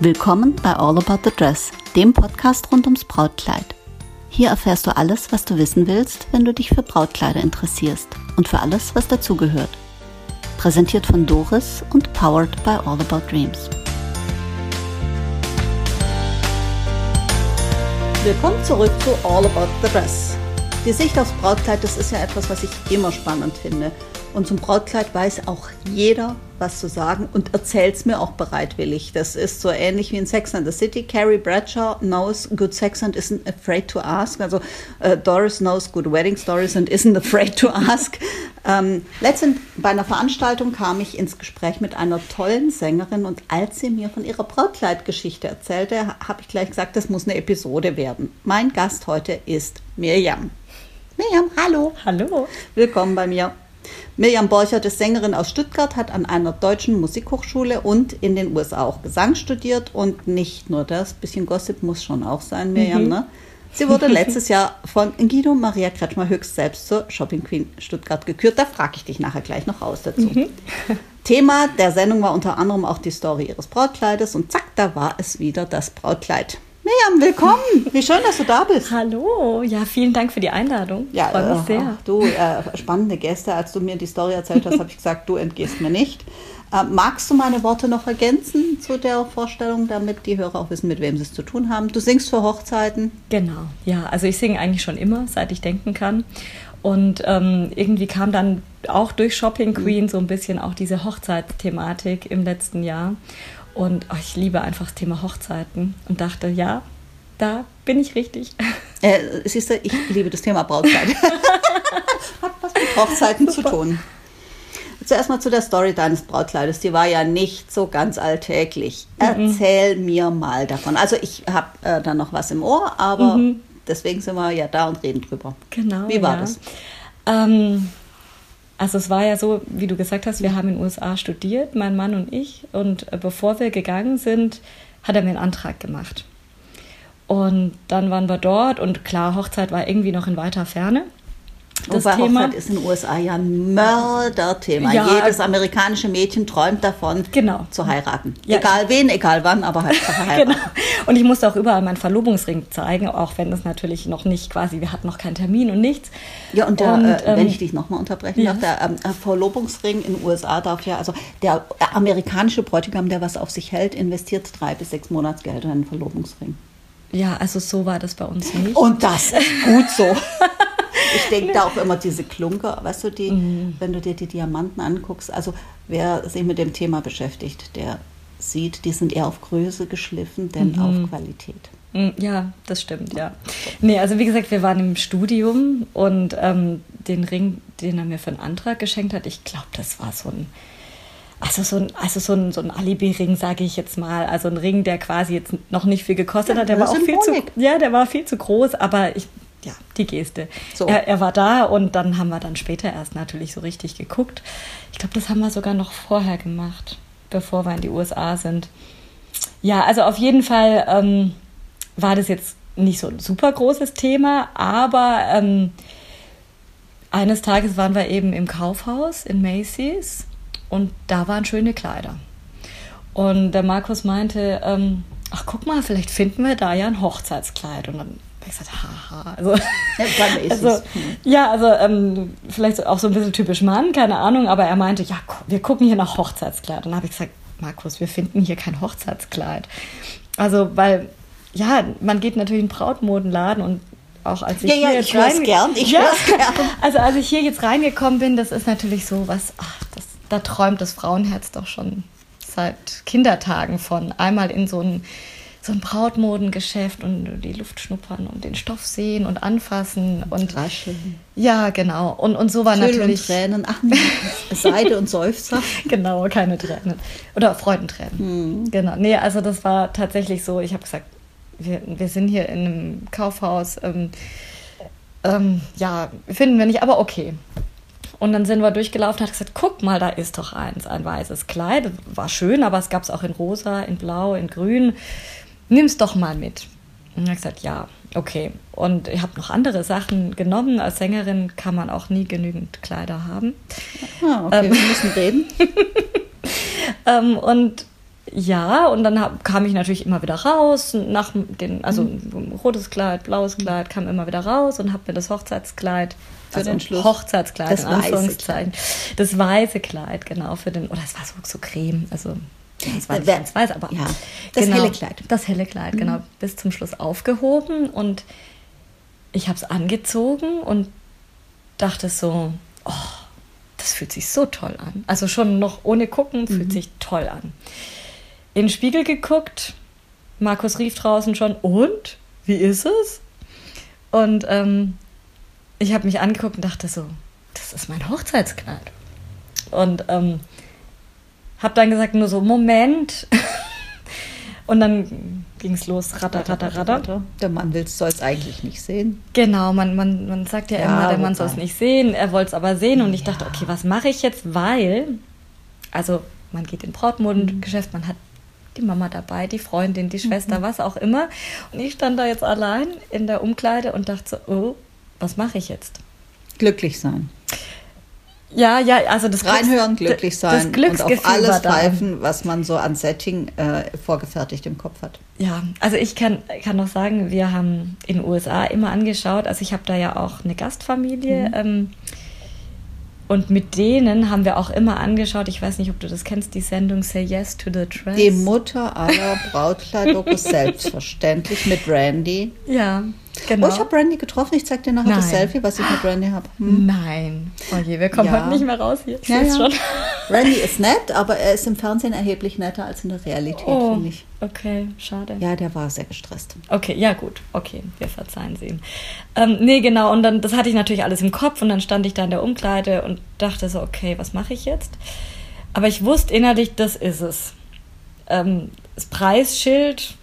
Willkommen bei All About the Dress, dem Podcast rund ums Brautkleid. Hier erfährst du alles, was du wissen willst, wenn du dich für Brautkleider interessierst und für alles, was dazugehört. Präsentiert von Doris und powered by All About Dreams. Willkommen zurück zu All About the Dress. Die Sicht aufs Brautkleid, das ist ja etwas, was ich immer spannend finde. Und zum Brautkleid weiß auch jeder, was zu sagen und erzählt es mir auch bereitwillig. Das ist so ähnlich wie in Sex and the City. Carrie Bradshaw knows good sex and isn't afraid to ask. Also äh, Doris knows good wedding stories and isn't afraid to ask. Ähm, letztens bei einer Veranstaltung kam ich ins Gespräch mit einer tollen Sängerin und als sie mir von ihrer Brautkleidgeschichte erzählte, habe ich gleich gesagt, das muss eine Episode werden. Mein Gast heute ist Mirjam. Mirjam, hallo. Hallo. Willkommen bei mir. Mirjam Borchert ist Sängerin aus Stuttgart, hat an einer deutschen Musikhochschule und in den USA auch Gesang studiert und nicht nur das, bisschen Gossip muss schon auch sein, Mirjam, mhm. ne? Sie wurde letztes Jahr von Guido Maria Kretschmer höchst selbst zur Shopping Queen Stuttgart gekürt. Da frage ich dich nachher gleich noch aus dazu. Mhm. Thema der Sendung war unter anderem auch die Story ihres Brautkleides und zack, da war es wieder das Brautkleid. Miriam, willkommen. Wie schön, dass du da bist. Hallo. Ja, vielen Dank für die Einladung. Ja, freue mich äh, sehr. Du, äh, spannende Gäste. Als du mir die Story erzählt hast, habe ich gesagt, du entgehst mir nicht. Äh, magst du meine Worte noch ergänzen zu der Vorstellung, damit die Hörer auch wissen, mit wem sie es zu tun haben? Du singst für Hochzeiten? Genau, ja. Also ich singe eigentlich schon immer, seit ich denken kann. Und ähm, irgendwie kam dann auch durch Shopping Queen so ein bisschen auch diese Hochzeitsthematik im letzten Jahr. Und oh, ich liebe einfach das Thema Hochzeiten und dachte, ja, da bin ich richtig. Äh, siehst du, ich liebe das Thema Brautkleid. Hat was mit Hochzeiten Super. zu tun. Zuerst mal zu der Story deines Brautkleides. Die war ja nicht so ganz alltäglich. Mhm. Erzähl mir mal davon. Also ich habe äh, da noch was im Ohr, aber mhm. deswegen sind wir ja da und reden drüber. Genau. Wie war ja. das? Ähm, also es war ja so, wie du gesagt hast, wir haben in den USA studiert, mein Mann und ich. Und äh, bevor wir gegangen sind, hat er mir einen Antrag gemacht. Und dann waren wir dort und klar, Hochzeit war irgendwie noch in weiter Ferne das Wobei Thema. Hochzeit ist in den USA ja ein Mörderthema. Ja, Jedes amerikanische Mädchen träumt davon, genau. zu heiraten. Ja. Egal wen, egal wann, aber halt zu heiraten. genau. Und ich musste auch überall meinen Verlobungsring zeigen, auch wenn das natürlich noch nicht quasi, wir hatten noch keinen Termin und nichts. Ja, und, der, und äh, wenn ähm, ich dich nochmal unterbrechen ja. darf, der ähm, äh, Verlobungsring in den USA darf ja, also der amerikanische Bräutigam, der was auf sich hält, investiert drei bis sechs Monatsgehälter in einen Verlobungsring. Ja, also so war das bei uns nicht. Und das ist gut so. Ich denke da auch immer diese Klunker, weißt du, die, mhm. wenn du dir die Diamanten anguckst, also wer sich mit dem Thema beschäftigt, der sieht, die sind eher auf Größe geschliffen, denn mhm. auf Qualität. Mhm, ja, das stimmt, ja. Nee, also wie gesagt, wir waren im Studium und ähm, den Ring, den er mir für einen Antrag geschenkt hat, ich glaube, das war so ein, also so ein, also so ein, so ein Alibi-Ring, sage ich jetzt mal. Also ein Ring, der quasi jetzt noch nicht viel gekostet ja, hat. Der war auch viel zu, ja, der war viel zu groß, aber ich ja, die Geste. So. Er, er, war da und dann haben wir dann später erst natürlich so richtig geguckt. Ich glaube, das haben wir sogar noch vorher gemacht, bevor wir in die USA sind. Ja, also auf jeden Fall ähm, war das jetzt nicht so ein super großes Thema, aber ähm, eines Tages waren wir eben im Kaufhaus in Macy's und da waren schöne Kleider. Und der Markus meinte, ähm, ach guck mal, vielleicht finden wir da ja ein Hochzeitskleid. Und dann ich gesagt, haha. Also, ja, also, ja, also ähm, vielleicht auch so ein bisschen typisch Mann, keine Ahnung, aber er meinte, ja, wir gucken hier nach Hochzeitskleid. Und dann habe ich gesagt, Markus, wir finden hier kein Hochzeitskleid. Also, weil, ja, man geht natürlich in den Brautmodenladen und auch als ich ja, hier ja, jetzt ich rein, gern, ich ja, gern. Also als ich hier jetzt reingekommen bin, das ist natürlich so was, ach, das, da träumt das Frauenherz doch schon seit Kindertagen von. Einmal in so ein so ein Brautmodengeschäft und die Luft schnuppern und den Stoff sehen und anfassen und rascheln. Ja, genau. Und, und so war Schön natürlich. Und Tränen, ach, Seide und Seufzer. genau, keine Tränen. Oder Freudentränen. Hm. Genau. Nee, also das war tatsächlich so, ich habe gesagt, wir, wir sind hier in einem Kaufhaus. Ähm, ähm, ja, finden wir nicht, aber okay. Und dann sind wir durchgelaufen und hat gesagt, guck mal, da ist doch eins, ein weißes Kleid. War schön, aber es gab es auch in rosa, in blau, in grün nimm's doch mal mit. Und er hat gesagt, ja, okay. Und ich habe noch andere Sachen genommen. Als Sängerin kann man auch nie genügend Kleider haben. Ah, okay, ähm, wir müssen reden. ähm, und Ja, und dann hab, kam ich natürlich immer wieder raus, nach den, also mhm. rotes Kleid, blaues Kleid, kam immer wieder raus und habe mir das Hochzeitskleid, für also den Schluss. Hochzeitskleid, das weiße Kleid. Das weiße Kleid, genau, für den, oder es war so, so creme, also das war nicht ganz weiß, aber ja, das genau, helle Kleid. Das helle Kleid, mhm. genau, bis zum Schluss aufgehoben und ich habe es angezogen und dachte so, oh, das fühlt sich so toll an. Also schon noch ohne gucken fühlt mhm. sich toll an. In den Spiegel geguckt, Markus rief draußen schon, und? Wie ist es? Und ähm, ich habe mich angeguckt und dachte so, das ist mein Hochzeitskleid. Und ähm, habe dann gesagt, nur so, Moment. und dann ging es los, ratter, ratter, ratter. Der Mann soll es eigentlich nicht sehen. Genau, man, man, man sagt ja, ja immer, der Mann soll es nicht sehen. Er wollte es aber sehen. Und ich ja. dachte, okay, was mache ich jetzt? Weil, also man geht in Brautmodengeschäft, man hat die Mama dabei, die Freundin, die Schwester, mhm. was auch immer. Und ich stand da jetzt allein in der Umkleide und dachte so, oh, was mache ich jetzt? Glücklich sein. Ja, ja, also das Reinhören, glücklich sein das und auf alles pfeifen, was man so an Setting äh, vorgefertigt im Kopf hat. Ja, also ich kann, kann noch sagen, wir haben in den USA immer angeschaut, also ich habe da ja auch eine Gastfamilie mhm. ähm, und mit denen haben wir auch immer angeschaut, ich weiß nicht, ob du das kennst, die Sendung Say Yes to the Dress. Die Mutter aller Brautkleidokus selbstverständlich mit Randy. Ja, Genau. Oh, ich habe Randy getroffen. Ich zeige dir nachher Nein. das Selfie, was ich mit Randy habe. Hm. Nein. Oh je, wir kommen ja. heute nicht mehr raus hier. Ich ja, ja. schon. Randy ist nett, aber er ist im Fernsehen erheblich netter als in der Realität, oh, finde ich. Okay, schade. Ja, der war sehr gestresst. Okay, ja gut. Okay, wir verzeihen sie ihm. Ähm, nee, genau. Und dann, das hatte ich natürlich alles im Kopf und dann stand ich da in der Umkleide und dachte so, okay, was mache ich jetzt? Aber ich wusste innerlich, das ist es. Ähm, das Preisschild,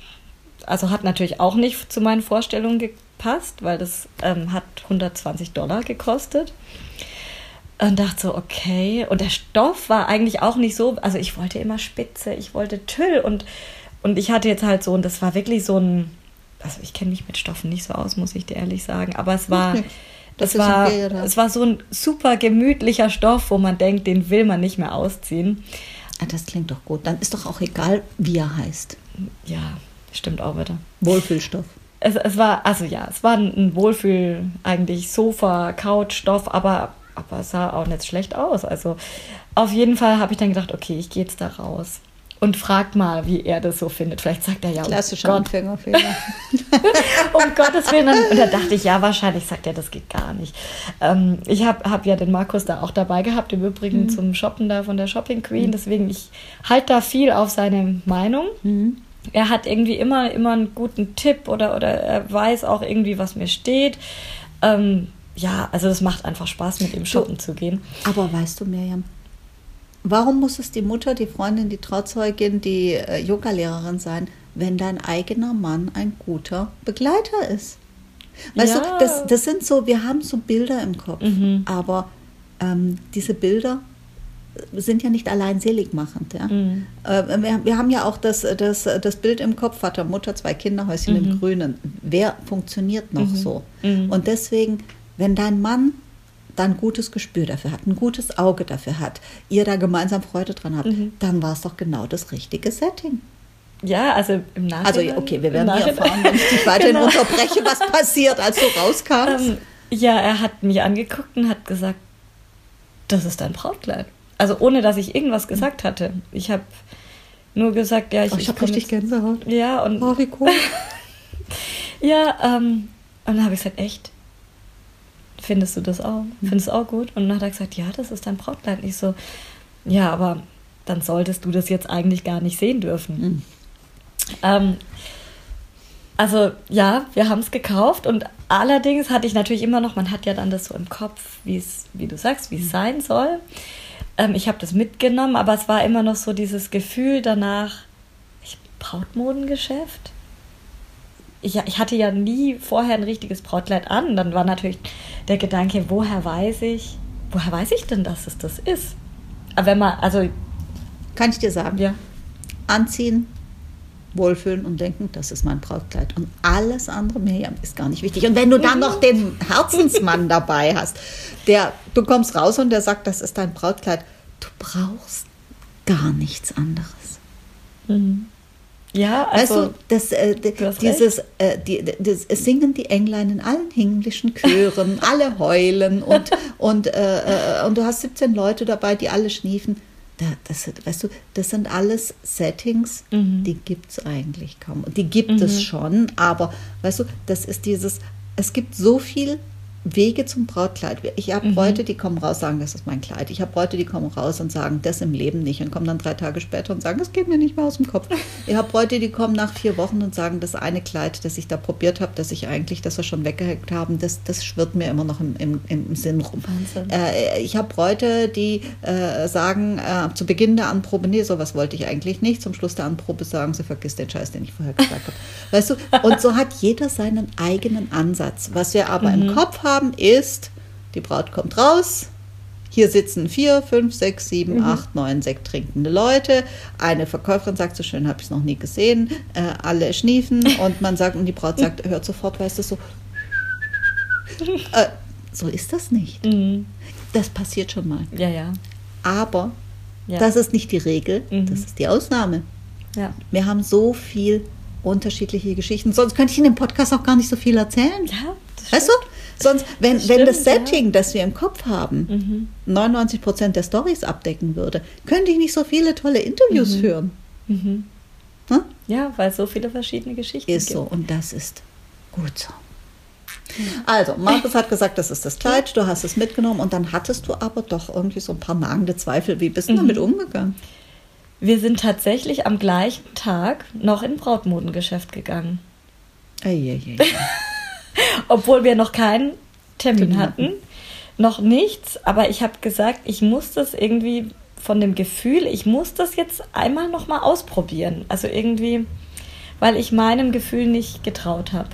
also hat natürlich auch nicht zu meinen Vorstellungen passt, weil das ähm, hat 120 Dollar gekostet. Und dachte so, okay. Und der Stoff war eigentlich auch nicht so, also ich wollte immer Spitze, ich wollte Tüll und, und ich hatte jetzt halt so, und das war wirklich so ein, also ich kenne mich mit Stoffen nicht so aus, muss ich dir ehrlich sagen, aber es war, das war, es war so ein super gemütlicher Stoff, wo man denkt, den will man nicht mehr ausziehen. Ah, das klingt doch gut. Dann ist doch auch egal, wie er heißt. Ja, stimmt auch wieder. Wohlfühlstoff es, es war, also ja, es war ein Wohlfühl, eigentlich Sofa, Couch, Stoff, aber, aber es sah auch nicht schlecht aus. Also auf jeden Fall habe ich dann gedacht, okay, ich gehe jetzt da raus und frag mal, wie er das so findet. Vielleicht sagt er ja, oh Klassischer Gott. Anfängerfehler. um Gottes Willen. Und da dachte ich, ja, wahrscheinlich sagt er, das geht gar nicht. Ähm, ich habe hab ja den Markus da auch dabei gehabt, im Übrigen mhm. zum Shoppen da von der Shopping Queen. Deswegen, ich halte da viel auf seine Meinung. Mhm er hat irgendwie immer, immer einen guten Tipp oder, oder er weiß auch irgendwie, was mir steht. Ähm, ja, also es macht einfach Spaß, mit ihm shoppen zu gehen. Aber weißt du, Miriam, warum muss es die Mutter, die Freundin, die Trauzeugin, die äh, Yoga-Lehrerin sein, wenn dein eigener Mann ein guter Begleiter ist? Weißt ja. du, das, das sind so, wir haben so Bilder im Kopf, mhm. aber ähm, diese Bilder sind ja nicht allein seligmachend. Ja? Mhm. Äh, wir, wir, haben ja auch das, das, das Bild im Kopf, Vater, Mutter, zwei Kinder, Häuschen mhm. im Grünen. Wer funktioniert noch mhm. so? Mhm. Und deswegen, wenn dein Mann dann ein gutes Gespür dafür hat, ein gutes Auge dafür hat, ihr da gemeinsam Freude dran habt, mhm. dann war es doch genau das richtige Setting. Ja, also im Nachhinein. Also okay, wir werden nie erfahren, wenn ich dich weiterhin genau. unterbreche, was passiert, als du rauskam. Ähm, ja, er hat mich angeguckt und hat gesagt, das ist dein Brautkleid. Also ohne, dass ich irgendwas gesagt hatte. Ich habe nur gesagt, ja, ich, oh, ich habe richtig Gänsehaut. Ja, und. Oh, wie cool. ja, ähm, und dann habe ich gesagt, echt? Findest du das auch? Mhm. Findest du auch gut? Und dann hat er gesagt, ja, das ist dein Brautkleid. Ich so, ja, aber dann solltest du das jetzt eigentlich gar nicht sehen dürfen. Mhm. Ähm, also ja, wir haben es gekauft und allerdings hatte ich natürlich immer noch, man hat ja dann das so im Kopf, wie es, wie du sagst, wie es mhm. sein soll. Ähm, ich habe das mitgenommen, aber es war immer noch so dieses Gefühl danach, ich Brautmodengeschäft. Ich, ich hatte ja nie vorher ein richtiges Brautkleid an. Dann war natürlich der Gedanke, woher weiß ich, woher weiß ich denn, dass es das ist? Aber wenn man, also. Kann ich dir sagen? Ja. Anziehen, wohlfühlen und denken, das ist mein Brautkleid. Und alles andere, Miriam, ist gar nicht wichtig. Und wenn du dann noch den Herzensmann dabei hast, der, du kommst raus und der sagt, das ist dein Brautkleid, du brauchst gar nichts anderes. Mhm. Ja, also weißt du, das, äh, dieses äh, die, das, singen die Englein in allen englischen Chören, alle heulen und, und, äh, äh, und du hast 17 Leute dabei, die alle schniefen. Da, das, weißt du, das sind alles Settings, mhm. die gibt es eigentlich kaum. Die gibt mhm. es schon, aber weißt du, das ist dieses, es gibt so viel Wege zum Brautkleid. Ich habe mhm. Bräute, die kommen raus, sagen, das ist mein Kleid. Ich habe Bräute, die kommen raus und sagen, das im Leben nicht und kommen dann drei Tage später und sagen, das geht mir nicht mehr aus dem Kopf. Ich habe Bräute, die kommen nach vier Wochen und sagen, das eine Kleid, das ich da probiert habe, das ich eigentlich, das wir schon weggehackt haben, das, das schwirrt mir immer noch im, im, im Sinn rum. Äh, ich habe Bräute, die äh, sagen, äh, zu Beginn der Anprobe, nee, sowas wollte ich eigentlich nicht. Zum Schluss der Anprobe sagen sie, vergiss den Scheiß, den ich vorher gesagt habe. Weißt du, und so hat jeder seinen eigenen Ansatz. Was wir aber mhm. im Kopf haben, haben, ist, die Braut kommt raus, hier sitzen vier, fünf, sechs, sieben, mhm. acht, neun sekttrinkende Leute. Eine Verkäuferin sagt, so schön habe ich es noch nie gesehen. Äh, alle schniefen und man sagt, und die Braut sagt, hört sofort, weißt du, so. Äh, so ist das nicht. Mhm. Das passiert schon mal. Ja, ja. Aber ja. das ist nicht die Regel, mhm. das ist die Ausnahme. Ja. Wir haben so viel unterschiedliche Geschichten. Sonst könnte ich in dem Podcast auch gar nicht so viel erzählen. Ja, weißt du? Sonst, wenn, das wenn das Setting, ja. das wir im Kopf haben, mhm. 99 Prozent der Stories abdecken würde, könnte ich nicht so viele tolle Interviews mhm. führen. Mhm. Hm? Ja, weil es so viele verschiedene Geschichten ist gibt. so und das ist gut so. Also, Markus hat gesagt, das ist das Kleid, du hast es mitgenommen und dann hattest du aber doch irgendwie so ein paar nagende Zweifel. Wie bist du mhm. damit umgegangen? Wir sind tatsächlich am gleichen Tag noch in Brautmodengeschäft gegangen. Eieiei. obwohl wir noch keinen Termin hatten, noch nichts. Aber ich habe gesagt, ich muss das irgendwie von dem Gefühl, ich muss das jetzt einmal noch mal ausprobieren. Also irgendwie, weil ich meinem Gefühl nicht getraut habe.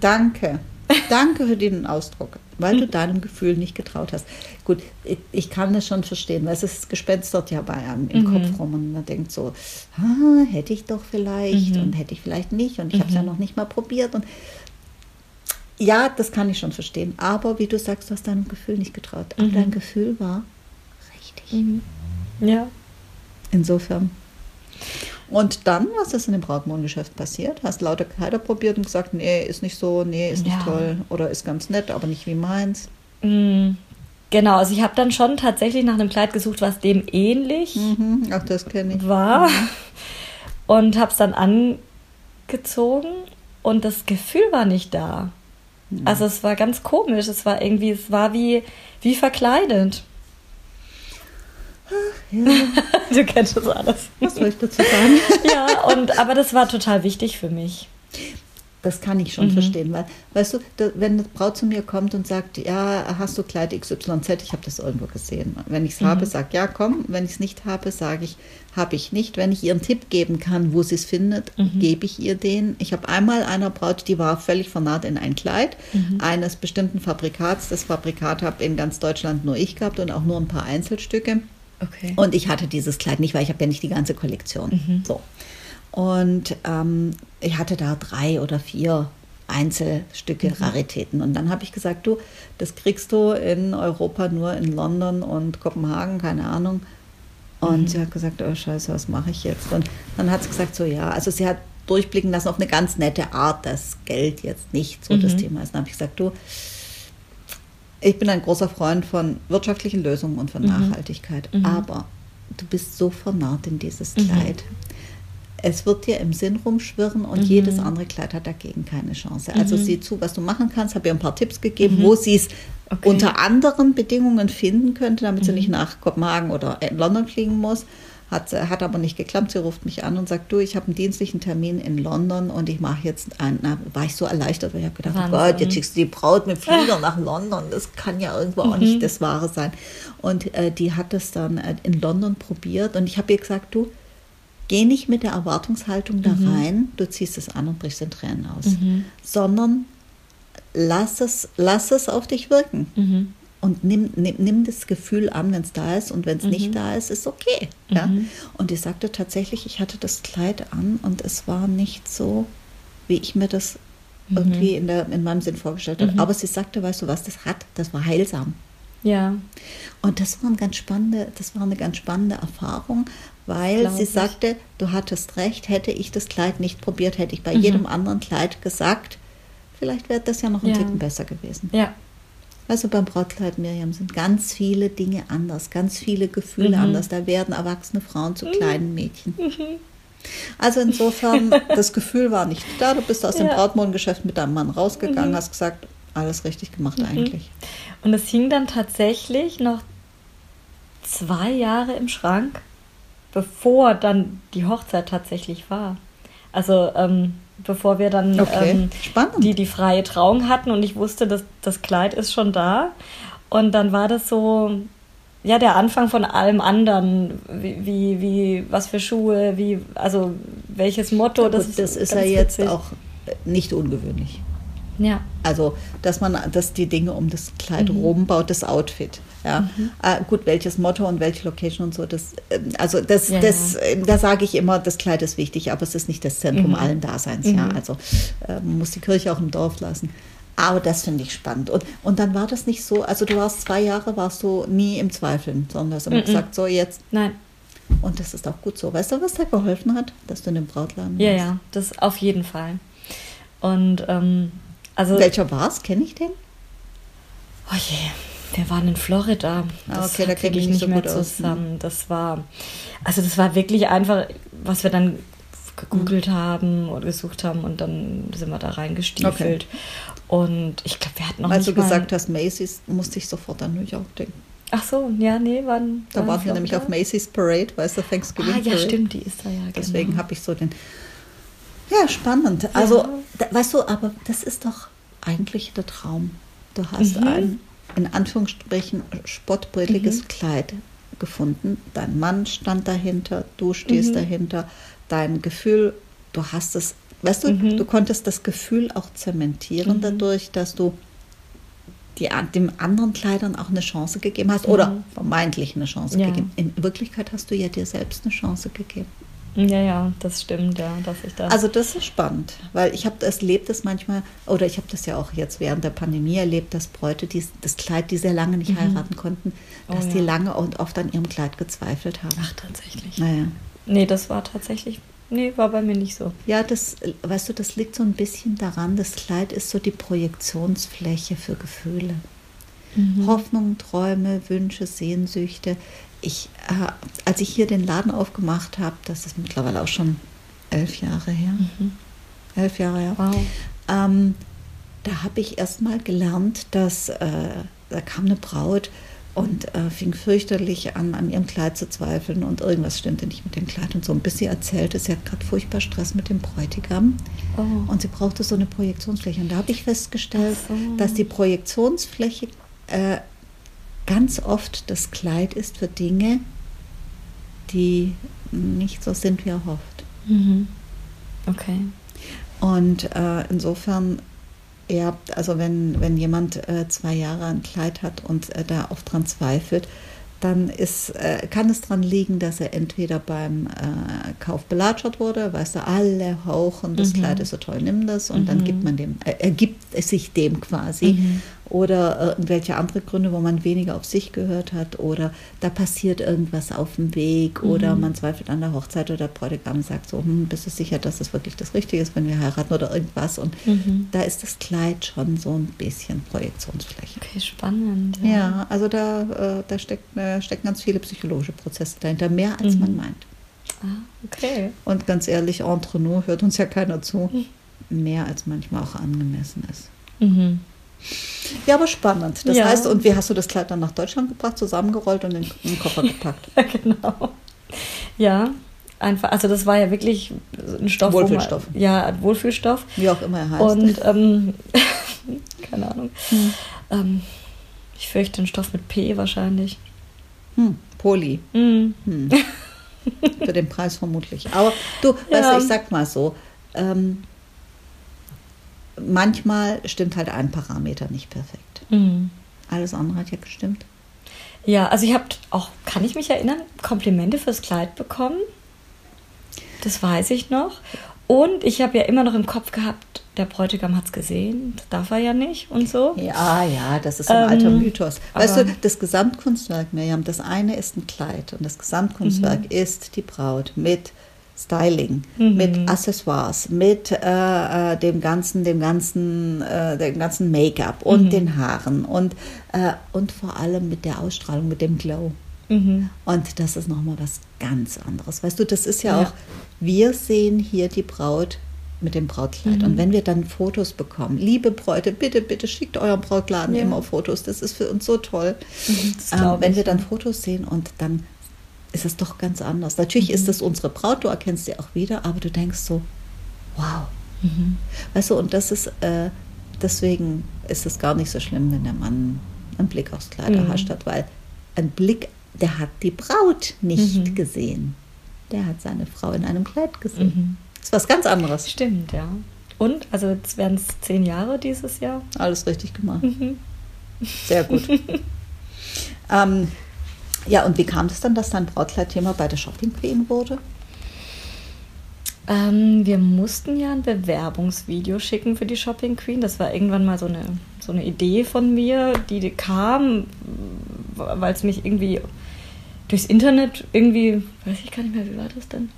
Danke. Danke für den Ausdruck, weil du deinem Gefühl nicht getraut hast. Gut, ich, ich kann das schon verstehen, weil es gespenstert ja bei einem im mhm. Kopf rum und man denkt so, ah, hätte ich doch vielleicht mhm. und hätte ich vielleicht nicht und ich mhm. habe es ja noch nicht mal probiert und ja, das kann ich schon verstehen. Aber wie du sagst, du hast deinem Gefühl nicht getraut. Aber mhm. dein Gefühl war richtig. Mhm. Ja. Insofern. Und dann, was ist in dem Brautmodengeschäft passiert? Hast lauter Kleider probiert und gesagt, nee, ist nicht so, nee, ist nicht ja. toll oder ist ganz nett, aber nicht wie meins? Mhm. Genau, also ich habe dann schon tatsächlich nach einem Kleid gesucht, was dem ähnlich mhm. Ach, das ich. war. Mhm. Und habe es dann angezogen und das Gefühl war nicht da. Mhm. Also es war ganz komisch. Es war irgendwie, es war wie, wie verkleidet. Ja. du kennst das alles. Was soll ich dazu sagen? ja, und, aber das war total wichtig für mich. Das kann ich schon mhm. verstehen, weil, weißt du, da, wenn eine Braut zu mir kommt und sagt, ja, hast du Kleid XYZ, ich habe das irgendwo gesehen. Wenn ich es mhm. habe, sage ja, komm. Wenn ich es nicht habe, sage ich, habe ich nicht. Wenn ich ihr einen Tipp geben kann, wo sie es findet, mhm. gebe ich ihr den. Ich habe einmal einer Braut, die war völlig vernarrt in ein Kleid mhm. eines bestimmten Fabrikats. Das Fabrikat habe in ganz Deutschland nur ich gehabt und auch nur ein paar Einzelstücke. Okay. Und ich hatte dieses Kleid nicht, weil ich habe ja nicht die ganze Kollektion. Mhm. So. Und ähm, ich hatte da drei oder vier Einzelstücke, mhm. Raritäten. Und dann habe ich gesagt, du, das kriegst du in Europa nur in London und Kopenhagen, keine Ahnung. Und mhm. sie hat gesagt, oh scheiße, was mache ich jetzt? Und dann hat sie gesagt, so ja, also sie hat durchblicken lassen auf eine ganz nette Art, dass Geld jetzt nicht so mhm. das Thema ist. Dann habe ich gesagt, du, ich bin ein großer Freund von wirtschaftlichen Lösungen und von mhm. Nachhaltigkeit, mhm. aber du bist so vernarrt in dieses mhm. Kleid es wird dir im Sinn rumschwirren und mhm. jedes andere Kleid hat dagegen keine Chance. Also mhm. sieh zu, was du machen kannst. Habe ihr ein paar Tipps gegeben, mhm. wo sie es okay. unter anderen Bedingungen finden könnte, damit sie mhm. nicht nach Kopenhagen oder London fliegen muss. Hat, hat aber nicht geklappt. Sie ruft mich an und sagt, du, ich habe einen dienstlichen Termin in London und ich mache jetzt einen. Na, war ich so erleichtert, weil ich habe gedacht, Wahnsinn. oh Gott, jetzt schickst du die Braut mit Flieger nach London. Das kann ja irgendwo auch nicht mhm. das Wahre sein. Und äh, die hat es dann äh, in London probiert und ich habe ihr gesagt, du, Geh nicht mit der Erwartungshaltung da mhm. rein, du ziehst es an und brichst in Tränen aus, mhm. sondern lass es, lass es auf dich wirken. Mhm. Und nimm, nimm, nimm das Gefühl an, wenn es da ist und wenn es nicht mhm. da ist, ist okay. Ja? Mhm. Und ich sagte tatsächlich, ich hatte das Kleid an und es war nicht so, wie ich mir das irgendwie in, der, in meinem Sinn vorgestellt habe. Aber sie sagte, weißt du was, das hat, das war heilsam. Ja. Und das war, eine ganz spannende, das war eine ganz spannende Erfahrung, weil sie sagte, du hattest recht, hätte ich das Kleid nicht probiert, hätte ich bei mhm. jedem anderen Kleid gesagt, vielleicht wäre das ja noch ein ja. Ticken besser gewesen. Ja. Also beim Brautkleid Miriam sind ganz viele Dinge anders, ganz viele Gefühle mhm. anders. Da werden erwachsene Frauen zu mhm. kleinen Mädchen. Mhm. Also insofern, das Gefühl war nicht da. Du bist aus ja. dem Brautmodengeschäft mit deinem Mann rausgegangen, mhm. hast gesagt, alles richtig gemacht mhm. eigentlich. Und es hing dann tatsächlich noch zwei Jahre im Schrank bevor dann die Hochzeit tatsächlich war. Also ähm, bevor wir dann okay. ähm, die, die freie Trauung hatten und ich wusste, dass das Kleid ist schon da. Und dann war das so, ja, der Anfang von allem anderen, wie, wie, wie was für Schuhe, wie, also welches Motto. das, gut, das ist ja jetzt witzig. auch nicht ungewöhnlich. Ja. Also, dass man, dass die Dinge um das Kleid mhm. rumbaut, das Outfit. Ja, mhm. äh, gut, welches Motto und welche Location und so, das, äh, also das, ja, das, äh, da sage ich immer, das Kleid ist wichtig, aber es ist nicht das Zentrum mhm. allen Daseins. Ja, mhm. also äh, man muss die Kirche auch im Dorf lassen. Aber das finde ich spannend. Und, und dann war das nicht so, also du warst zwei Jahre, warst du nie im Zweifeln, sondern hast immer mhm. gesagt, so jetzt. Nein. Und das ist auch gut so. Weißt du, was da geholfen hat, dass du in dem Brautladen warst? Ja, ja, das auf jeden Fall. Und ähm, also. Welcher war es? Kenne ich den? Oh je, wir waren in Florida. Ah, das okay, da kriege ich nicht so mehr zusammen. Aus. Das war, also das war wirklich einfach, was wir dann gegoogelt mhm. haben und gesucht haben und dann sind wir da reingestiefelt. Okay. Und ich glaube, wir hatten noch Als du gesagt hast, Macy's, musste ich sofort an New York denken. Ach so, ja, nee, wann? Da waren wir nämlich auf Macy's Parade, weißt du, Thanksgiving Ah, ja, Parade. stimmt, die ist da ja. Deswegen genau. habe ich so den. Ja, spannend. Also, ja. Da, weißt du, aber das ist doch eigentlich der Traum. Du hast mhm. ein in Anführungsstrichen spottbrilliges mhm. Kleid gefunden. Dein Mann stand dahinter, du stehst mhm. dahinter, dein Gefühl, du hast es, weißt du, mhm. du konntest das Gefühl auch zementieren mhm. dadurch, dass du die, dem anderen Kleidern auch eine Chance gegeben hast oder mhm. vermeintlich eine Chance ja. gegeben. In Wirklichkeit hast du ja dir selbst eine Chance gegeben. Ja, ja, das stimmt, ja, dass ich da. Also das ist spannend, weil ich habe das erlebt das manchmal, oder ich habe das ja auch jetzt während der Pandemie erlebt, dass Bräute die, das Kleid, die sehr lange nicht mhm. heiraten konnten, dass oh, ja. die lange und oft an ihrem Kleid gezweifelt haben. Ach, tatsächlich. Naja. Nee, das war tatsächlich, nee, war bei mir nicht so. Ja, das, weißt du, das liegt so ein bisschen daran, das Kleid ist so die Projektionsfläche für Gefühle. Mhm. Hoffnungen, Träume, Wünsche, Sehnsüchte ich, äh, als ich hier den Laden aufgemacht habe, das ist mittlerweile auch schon elf Jahre her, mhm. elf Jahre her, wow. ähm, da habe ich erst mal gelernt, dass äh, da kam eine Braut und äh, fing fürchterlich an, an ihrem Kleid zu zweifeln und irgendwas stimmte nicht mit dem Kleid und so. Und bis sie erzählte, sie hat gerade furchtbar Stress mit dem Bräutigam oh. und sie brauchte so eine Projektionsfläche. Und da habe ich festgestellt, so. dass die Projektionsfläche äh, ganz oft das Kleid ist für Dinge, die nicht so sind, wie er hofft. Mhm. Okay. Und äh, insofern, ja, also wenn, wenn jemand äh, zwei Jahre ein Kleid hat und äh, da oft dran zweifelt, dann ist, äh, kann es daran liegen, dass er entweder beim äh, Kauf belatschert wurde, weißt du, alle hauchen, das mhm. Kleid ist so toll, nimm das und mhm. dann gibt man dem, äh, ergibt es sich dem quasi. Mhm oder irgendwelche andere Gründe, wo man weniger auf sich gehört hat oder da passiert irgendwas auf dem Weg mhm. oder man zweifelt an der Hochzeit oder der Bräutigam sagt so, hm, bist du sicher, dass das wirklich das Richtige ist, wenn wir heiraten oder irgendwas und mhm. da ist das Kleid schon so ein bisschen Projektionsfläche. Okay, spannend. Ja, ja also da, äh, da steckt, äh, stecken ganz viele psychologische Prozesse dahinter, mehr als mhm. man meint. Ah, okay. Und ganz ehrlich, entre nous hört uns ja keiner zu, mhm. mehr als manchmal auch angemessen ist. Mhm. Ja, aber spannend. Das ja. heißt, und wie hast du das Kleid dann nach Deutschland gebracht, zusammengerollt und in den Koffer gepackt? genau. Ja, einfach, also das war ja wirklich ein Stoff. Wohlfühlstoff. Man, ja, Wohlfühlstoff. Wie auch immer er heißt. Und, ähm, keine Ahnung. Hm. Ähm, ich fürchte einen Stoff mit P wahrscheinlich. Hm, Poli. Hm. Hm. Für den Preis vermutlich. Aber du, ja. weißt du, ich sag mal so, ähm, manchmal stimmt halt ein Parameter nicht perfekt. Mhm. Alles andere hat ja gestimmt. Ja, also ich habe auch, kann ich mich erinnern, Komplimente fürs Kleid bekommen. Das weiß ich noch. Und ich habe ja immer noch im Kopf gehabt, der Bräutigam hat es gesehen, das darf er ja nicht und so. Ja, ja, das ist ein Ähm, alter Mythos. Weißt du, das Gesamtkunstwerk, Miriam, das eine ist ein Kleid und das Gesamtkunstwerk Mhm. ist die Braut mit Styling, mit Accessoires, mit äh, äh, dem ganzen, dem ganzen, äh, dem ganzen Make-up und Mhm. den Haaren und, äh, und vor allem mit der Ausstrahlung, mit dem Glow. Mhm. Und das ist nochmal was ganz anderes. Weißt du, das ist ja, Ja. auch, wir sehen hier die Braut mit dem Brautkleid. Mhm. Und wenn wir dann Fotos bekommen, liebe Bräute, bitte, bitte schickt eurem Brautladen Ja. immer Fotos. Das ist für uns so toll. das ähm, wenn wir dann. Fotos sehen und dann ist es doch ganz anders. Natürlich Mhm. ist das unsere Braut, du erkennst sie auch wieder, aber du denkst so, wow. Mhm. Weißt du, und das ist, äh, deswegen ist es gar nicht so schlimm, wenn der Mann einen Blick aufs Kleid Mhm. erhascht hat, weil ein Blick, der hat die Braut nicht Mhm. gesehen. Der hat seine Frau in einem Kleid gesehen. Mhm. Das ist was ganz anderes. Stimmt, ja. Und, also jetzt werden es zehn Jahre dieses Jahr. Alles richtig gemacht. Mhm. Sehr gut. ähm, ja, und wie kam es dann, dass dein Brautkleidthema bei der Shopping Queen wurde? Ähm, wir mussten ja ein Bewerbungsvideo schicken für die Shopping Queen. Das war irgendwann mal so eine, so eine Idee von mir, die kam, weil es mich irgendwie durchs Internet irgendwie, weiß ich gar nicht mehr, wie war das denn?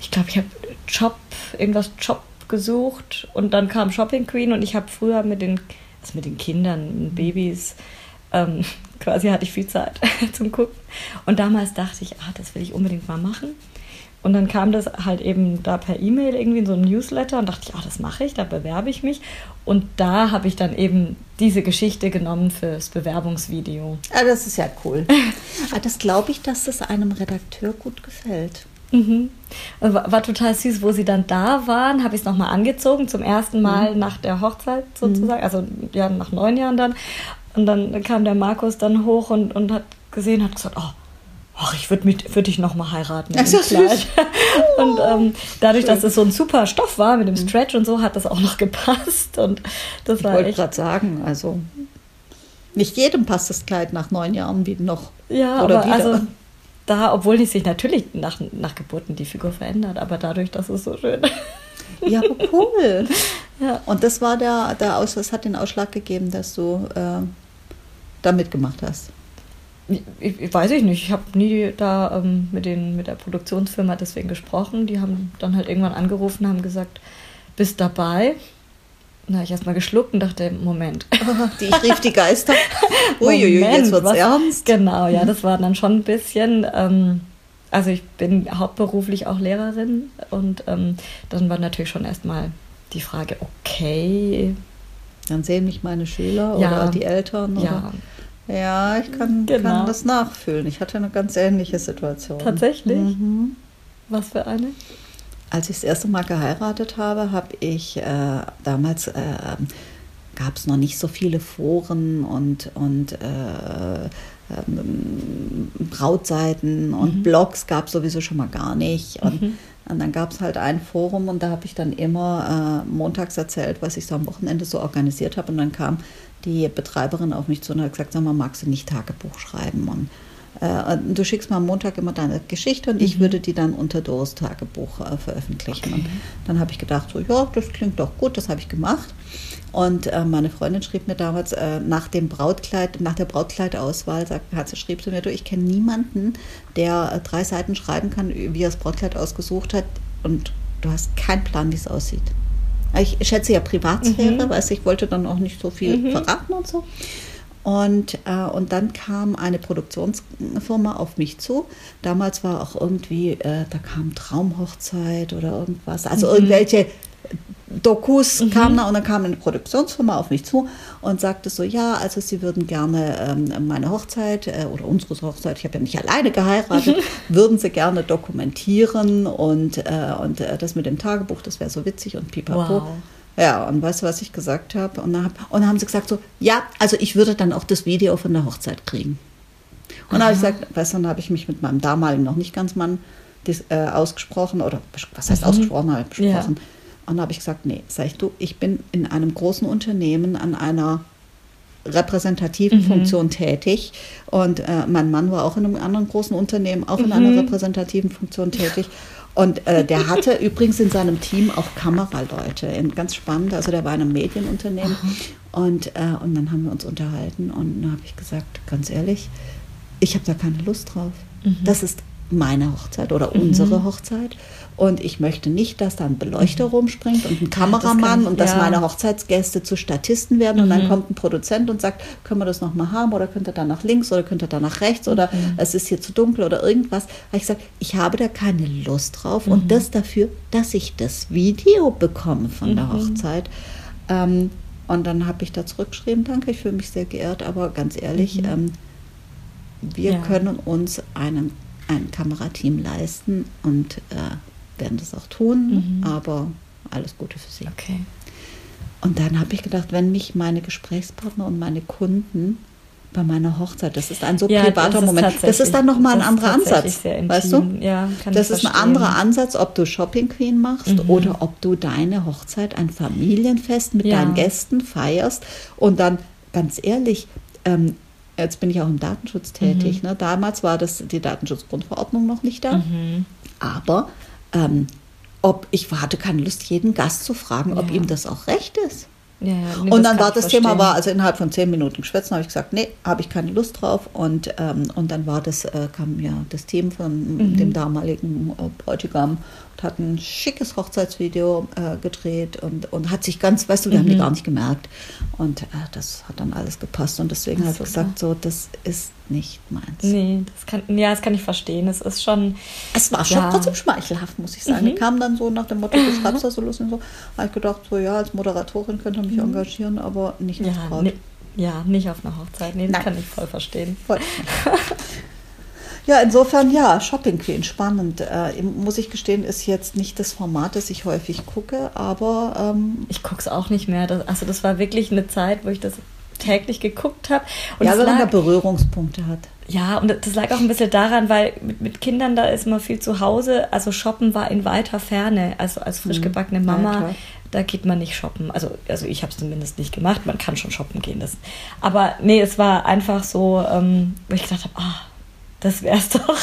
Ich glaube, ich habe Job, irgendwas Job gesucht und dann kam Shopping Queen und ich habe früher mit den, also mit den Kindern, mit Babys, ähm, quasi hatte ich viel Zeit zum Gucken. Und damals dachte ich, ah, das will ich unbedingt mal machen. Und dann kam das halt eben da per E-Mail irgendwie in so ein Newsletter und dachte ich, ah, das mache ich, da bewerbe ich mich. Und da habe ich dann eben diese Geschichte genommen fürs Bewerbungsvideo. Ah, das ist ja cool. ah, das glaube ich, dass das einem Redakteur gut gefällt. Mhm. Und War, war total süß, wo sie dann da waren, habe ich es nochmal angezogen, zum ersten Mal nach der Hochzeit sozusagen, also ja, nach neun Jahren dann. Und dann kam der Markus dann hoch und, und hat gesehen, hat gesagt, oh, ach, ich würde würd dich nochmal heiraten. So im Kleid. und ähm, dadurch, Schön. dass es so ein super Stoff war mit dem Stretch und so, hat das auch noch gepasst. Und das Ich wollte gerade sagen, also nicht jedem passt das Kleid nach neun Jahren wie noch. Ja, Oder aber wieder. also da, obwohl die sich natürlich nach, nach Geburten die Figur verändert, aber dadurch, dass es so schön. Ja, aber cool. ja. Und das war der, der Aus, das hat den Ausschlag gegeben, dass du äh, da mitgemacht hast. Ich, ich, weiß ich nicht. Ich habe nie da ähm, mit, den, mit der Produktionsfirma deswegen gesprochen. Die haben dann halt irgendwann angerufen, haben gesagt, bist dabei. Da habe ich erstmal geschluckt und dachte, Moment. Die, ich rief die Geister. Uiuiui, jetzt Moment, wird's was- ernst. Genau, ja, das war dann schon ein bisschen. Ähm, also ich bin hauptberuflich auch Lehrerin und ähm, dann war natürlich schon erstmal die Frage, okay, Dann sehen mich meine Schüler Ja. oder die Eltern. ja, Oder? Ja, ich kann, Genau. kann das nachfühlen. Ich hatte eine ganz ähnliche Situation. tatsächlich. Mhm. Was für eine? Als ich das erste Mal geheiratet habe, habe ich äh, damals äh, gab es noch nicht so viele Foren und, und äh, ähm, Brautseiten und Mhm. Blogs gab es sowieso schon mal gar nicht. Und, Mhm. und dann gab es halt ein Forum und da habe ich dann immer äh, montags erzählt, was ich so am Wochenende so organisiert habe. Und dann kam die Betreiberin auf mich zu und hat gesagt, sag mal, magst du nicht Tagebuch schreiben? Und äh, und du schickst mir am Montag immer deine Geschichte und ich Mhm. würde die dann unter Doris Tagebuch äh, veröffentlichen. Okay. Und dann habe ich gedacht, so, ja, das klingt doch gut, das habe ich gemacht. Und äh, meine Freundin schrieb mir damals äh, nach dem Brautkleid, nach der Brautkleidauswahl, sagt, hat sie, schrieb sie mir, du, ich kenne niemanden, der äh, drei Seiten schreiben kann, wie er das Brautkleid ausgesucht hat und du hast keinen Plan, wie es aussieht. Ich schätze ja Privatsphäre, Mhm. weißt du, ich wollte dann auch nicht so viel Mhm. verraten und so. Und, äh, und dann kam eine Produktionsfirma auf mich zu. Damals war auch irgendwie, äh, da kam Traumhochzeit oder irgendwas. Also Mhm. irgendwelche Dokus kamen da und dann kam eine Produktionsfirma auf mich zu und sagte so, ja, also sie würden gerne ähm, meine Hochzeit äh, oder unsere Hochzeit, ich habe ja nicht alleine geheiratet, würden sie gerne dokumentieren und, äh, und äh, das mit dem Tagebuch, das wäre so witzig und pipapo. Wow. Ja, und weißt du, was ich gesagt habe? Und dann, hab, und dann haben sie gesagt so, ja, also ich würde dann auch das Video von der Hochzeit kriegen. Und dann habe ich gesagt, weißt du, dann habe ich mich mit meinem damaligen noch nicht ganz Mann dis, äh, ausgesprochen oder was heißt Mhm. ausgesprochen, habe besprochen. Ja. Und dann habe ich gesagt, nee, sag ich du, ich bin in einem großen Unternehmen an einer repräsentativen Mhm. Funktion tätig und äh, mein Mann war auch in einem anderen großen Unternehmen, auch in einer Mhm. repräsentativen Funktion tätig Und äh, der hatte übrigens in seinem Team auch Kameraleute. Ganz spannend. Also der war in einem Medienunternehmen. Und, äh, und dann haben wir uns unterhalten und dann habe ich gesagt, ganz ehrlich, ich habe da keine Lust drauf. Mhm. Das ist meine Hochzeit oder mhm. unsere Hochzeit. Und ich möchte nicht, dass da ein Beleuchter mhm. rumspringt und ein Kameramann das ich, und dass ja. meine Hochzeitsgäste zu Statisten werden mhm. und dann mhm. kommt ein Produzent und sagt, können wir das nochmal haben oder könnt ihr da nach links oder könnt ihr da nach rechts oder mhm. es ist hier zu dunkel oder irgendwas. Habe ich gesagt, ich habe da keine Lust drauf und mhm. das dafür, dass ich das Video bekomme von der Hochzeit. Ähm, und dann habe ich da zurückgeschrieben, danke, ich fühle mich sehr geehrt, aber ganz ehrlich, ähm, wir ja. können uns einen, ein Kamerateam leisten und äh, werden das auch tun, mhm. aber alles Gute für Sie. Okay. Und dann habe ich gedacht, wenn mich meine Gesprächspartner und meine Kunden bei meiner Hochzeit, das ist ein so ja, privater Moment, das ist dann nochmal ein anderer Ansatz, weißt du? Ja, das ist ein anderer Ansatz, ob du Shopping Queen machst mhm. oder ob du deine Hochzeit, ein Familienfest mit ja. deinen Gästen feierst und dann, ganz ehrlich, ähm, jetzt bin ich auch im Datenschutz tätig, mhm. ne? damals war das die Datenschutzgrundverordnung noch nicht da, mhm. aber ähm, ob ich hatte keine Lust, jeden Gast zu fragen, ob ja. ihm das auch recht ist. Ja, nee, und dann war das Thema war also innerhalb von zehn Minuten geschwätzt, habe ich gesagt, nee, habe ich keine Lust drauf und ähm, und dann war das äh, kam ja das Team von mhm. dem damaligen äh, Bräutigam hat ein schickes Hochzeitsvideo äh, gedreht und, und hat sich ganz, weißt du, wir mhm. haben die mhm. gar nicht gemerkt. Und äh, das hat dann alles gepasst. Und deswegen hat er gesagt, so, das ist nicht meins. Nee, das kann, ja, das kann ich verstehen. Es ist schon. Es war schon ja. trotzdem schmeichelhaft, muss ich sagen. Mhm. Die kam dann so nach dem Motto, du schreibst das so lustig und so. Habe ich gedacht, so ja, als Moderatorin könnte mich mhm. engagieren, aber nicht als ja. Ne, ja, nicht auf einer Hochzeit. Nee, das Nein. kann ich voll verstehen. Voll. Ja, insofern ja, Shopping Queen, spannend. Äh, muss ich gestehen, ist jetzt nicht das Format, das ich häufig gucke, aber. Ähm, ich gucke es auch nicht mehr. Das, also, das war wirklich eine Zeit, wo ich das täglich geguckt habe. Ja, weil man da Berührungspunkte hat. Ja, und das lag auch ein bisschen daran, weil mit, mit, Kindern da ist man viel zu Hause. Also shoppen war in weiter Ferne. Also als frisch mhm. gebackene Mama, ja, da geht man nicht shoppen. Also, also ich habe es zumindest nicht gemacht. Man kann schon shoppen gehen. Das. Aber nee, es war einfach so, ähm, wo ich gedacht habe, ah, das wär's doch.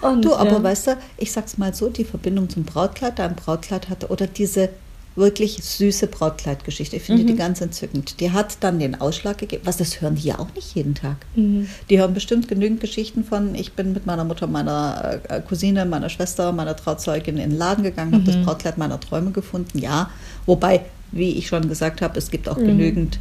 Und, du, aber ja. weißt du, ich sag's mal so, die Verbindung zum Brautkleid, dein Brautkleid hatte, oder diese wirklich süße Brautkleidgeschichte, ich finde mhm. die ganz entzückend. Die hat dann den Ausschlag gegeben, was das hören die ja auch nicht jeden Tag. Mhm. Die hören bestimmt genügend Geschichten von, ich bin mit meiner Mutter, meiner äh, Cousine, meiner Schwester, meiner Trauzeugin in den Laden gegangen, mhm. habe das Brautkleid meiner Träume gefunden, ja. Wobei, wie ich schon gesagt habe, es gibt auch mhm. genügend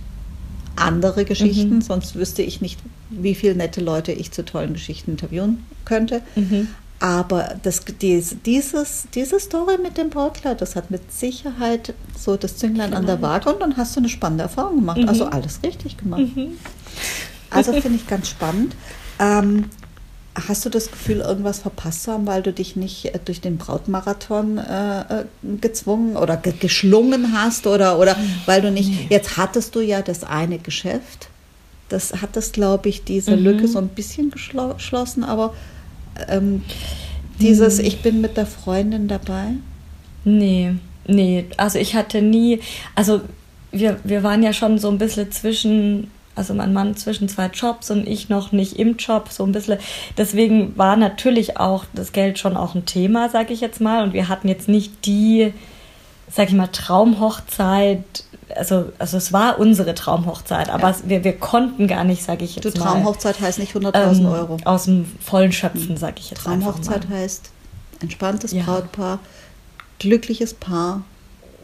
andere Geschichten, mhm. sonst wüsste ich nicht, wie viele nette Leute ich zu tollen Geschichten interviewen könnte. Mhm. Aber das, dies, dieses, diese Story mit dem Brautkleid, das hat mit Sicherheit so das Zünglein genau. an der Waage und dann hast du eine spannende Erfahrung gemacht. Mhm. Also alles richtig gemacht. Mhm. Also finde ich ganz spannend. Ähm, Hast du das Gefühl, irgendwas verpasst zu haben, weil du dich nicht äh, durch den Brautmarathon äh, äh, gezwungen oder ge geschlungen hast oder, oder weil du nicht, jetzt hattest du ja das eine Geschäft, das hat das, glaube ich, diese mhm. Lücke so ein bisschen geschlossen, aber ähm, dieses, mhm. ich bin mit der Freundin dabei? Nee, nee, also ich hatte nie, also wir, wir waren ja schon so ein bisschen zwischen also mein Mann zwischen zwei Jobs und ich noch nicht im Job, so ein bisschen. Deswegen war natürlich auch das Geld schon auch ein Thema, sage ich jetzt mal. Und wir hatten jetzt nicht die, sag ich mal, Traumhochzeit. Also, also es war unsere Traumhochzeit, aber ja. wir, wir konnten gar nicht, sage ich jetzt du, mal. Traumhochzeit heißt nicht 100.000 ähm, Euro. Aus dem vollen Schöpfen, sage ich jetzt Traumhochzeit heißt entspanntes ja. Brautpaar, glückliches Paar,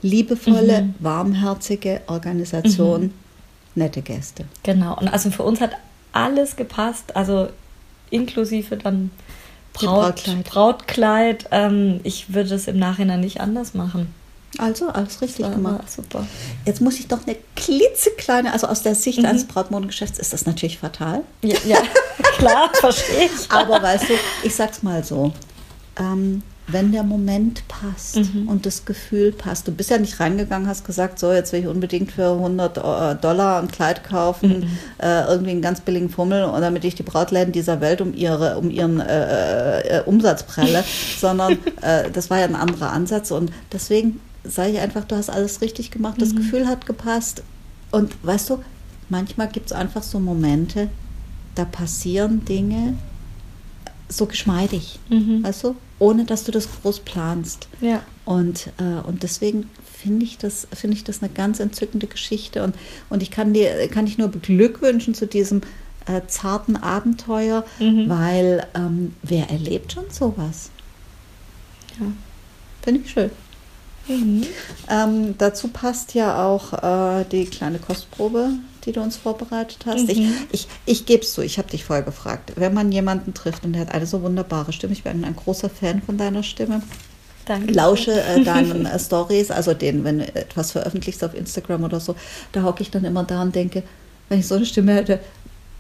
liebevolle, mhm. warmherzige Organisation. Mhm nette Gäste. Genau, und also für uns hat alles gepasst, also inklusive dann Braut, Brautkleid. Brautkleid. Ähm, ich würde es im Nachhinein nicht anders machen. Also alles richtig gemacht. Super. Jetzt muss ich doch eine klitzekleine, also aus der Sicht mhm. eines Brautmodengeschäfts ist das natürlich fatal. Ja, ja klar, verstehe ich. Aber weißt du, ich sag's mal so. Ähm, wenn der Moment passt mhm. und das Gefühl passt. Du bist ja nicht reingegangen, hast gesagt, so, jetzt will ich unbedingt für 100 äh, Dollar ein Kleid kaufen, mhm. äh, irgendwie einen ganz billigen Fummel, und damit ich die Brautläden dieser Welt um, ihre, um ihren äh, äh, Umsatz prelle, sondern äh, das war ja ein anderer Ansatz und deswegen sage ich einfach, du hast alles richtig gemacht, das mhm. Gefühl hat gepasst und weißt du, manchmal gibt es einfach so Momente, da passieren Dinge so geschmeidig, mhm. weißt du? ohne dass du das groß planst. Ja. Und, äh, und deswegen finde ich, das, finde ich das eine ganz entzückende Geschichte. Und, und ich kann dir kann ich nur beglückwünschen zu diesem äh, zarten Abenteuer, Mhm. weil ähm, wer erlebt schon sowas? Ja. Finde ich schön. Mhm. Ähm, dazu passt ja auch äh, die kleine Kostprobe, die du uns vorbereitet hast. Ich, Mhm. ich, ich gebe es zu, ich habe dich vorher gefragt. Wenn man jemanden trifft und der hat eine so wunderbare Stimme, ich bin ein großer Fan von deiner Stimme, Danke. lausche äh, deinen äh, Stories, also den, wenn du etwas veröffentlichst auf Instagram oder so, da hocke ich dann immer da und denke, wenn ich so eine Stimme hätte,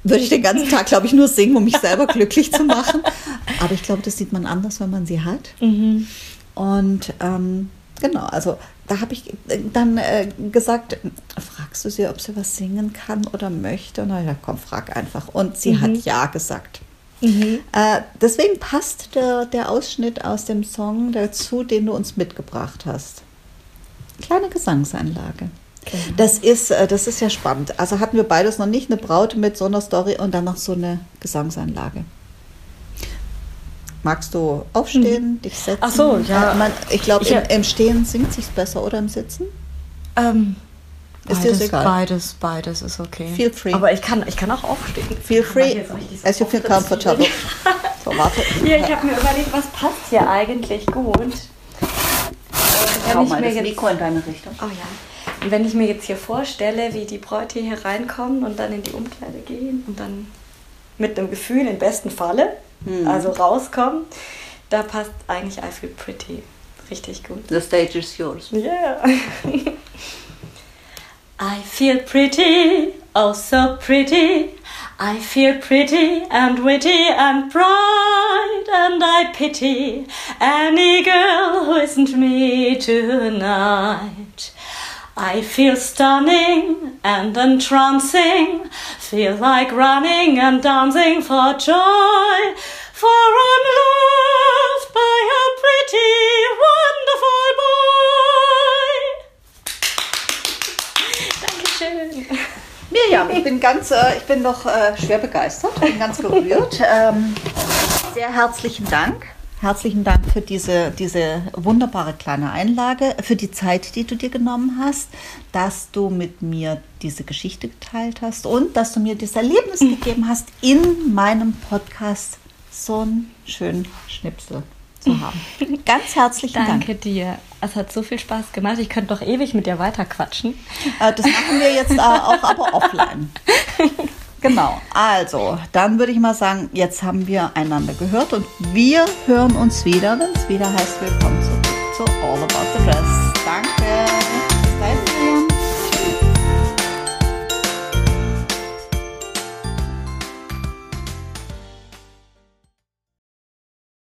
würde ich den ganzen Tag, glaube ich, nur singen, um mich selber glücklich zu machen. Aber ich glaube, das sieht man anders, wenn man sie hat. Mhm. Und ähm, genau, also da habe ich äh, dann äh, gesagt, fragst du sie, ob sie was singen kann oder möchte? Na ja, komm, frag einfach. Und sie Mhm. hat ja gesagt. Mhm. Äh, deswegen passt der, der Ausschnitt aus dem Song dazu, den du uns mitgebracht hast. Kleine Gesangseinlage. Genau. Das ist, äh, das ist ja spannend. Also hatten wir beides noch nicht, eine Braut mit so einer Story und dann noch so eine Gesangseinlage. Magst du aufstehen, dich setzen? Ach so, ja. Äh, man, ich glaube, im, im Stehen singt sich besser oder im Sitzen? Ähm, Ist dir beides, egal? beides, beides ist okay. Feel free. Aber ich kann, ich kann auch aufstehen. Feel free, hier as you feel comfortable. So, warte. Ja, ich habe mir überlegt, was passt hier eigentlich gut. Schau wenn ich mal mir das jetzt, Mikro in deine Richtung. oh ja. Und wenn ich mir jetzt hier vorstelle, wie die Bräute hier reinkommen und dann in die Umkleide gehen und dann mit einem Gefühl im besten Falle, Hm. also rauskommen, da passt eigentlich I Feel Pretty richtig gut. The stage is yours. Yeah. I feel pretty, oh so pretty. I feel pretty and witty and bright, and I pity any girl who isn't me tonight. I feel stunning and entrancing, feel like running and dancing for joy, for I'm loved by a pretty, wonderful boy. Dankeschön. Miriam, ich bin ganz, äh, ich bin noch äh, schwer begeistert, bin ganz gerührt. Ähm, sehr herzlichen Dank. Herzlichen Dank für diese, diese wunderbare kleine Einlage, für die Zeit, die du dir genommen hast, dass du mit mir diese Geschichte geteilt hast und dass du mir das Erlebnis gegeben hast, in meinem Podcast so einen schönen Schnipsel zu haben. Ganz herzlichen Dank. Danke dir. Es hat so viel Spaß gemacht. Ich könnte doch ewig mit dir weiterquatschen. Äh, das machen wir jetzt äh, auch, aber offline. Genau, also dann würde ich mal sagen, jetzt haben wir einander gehört und wir hören uns wieder, wenn es wieder heißt Willkommen zurück zu All About the Dress. Danke.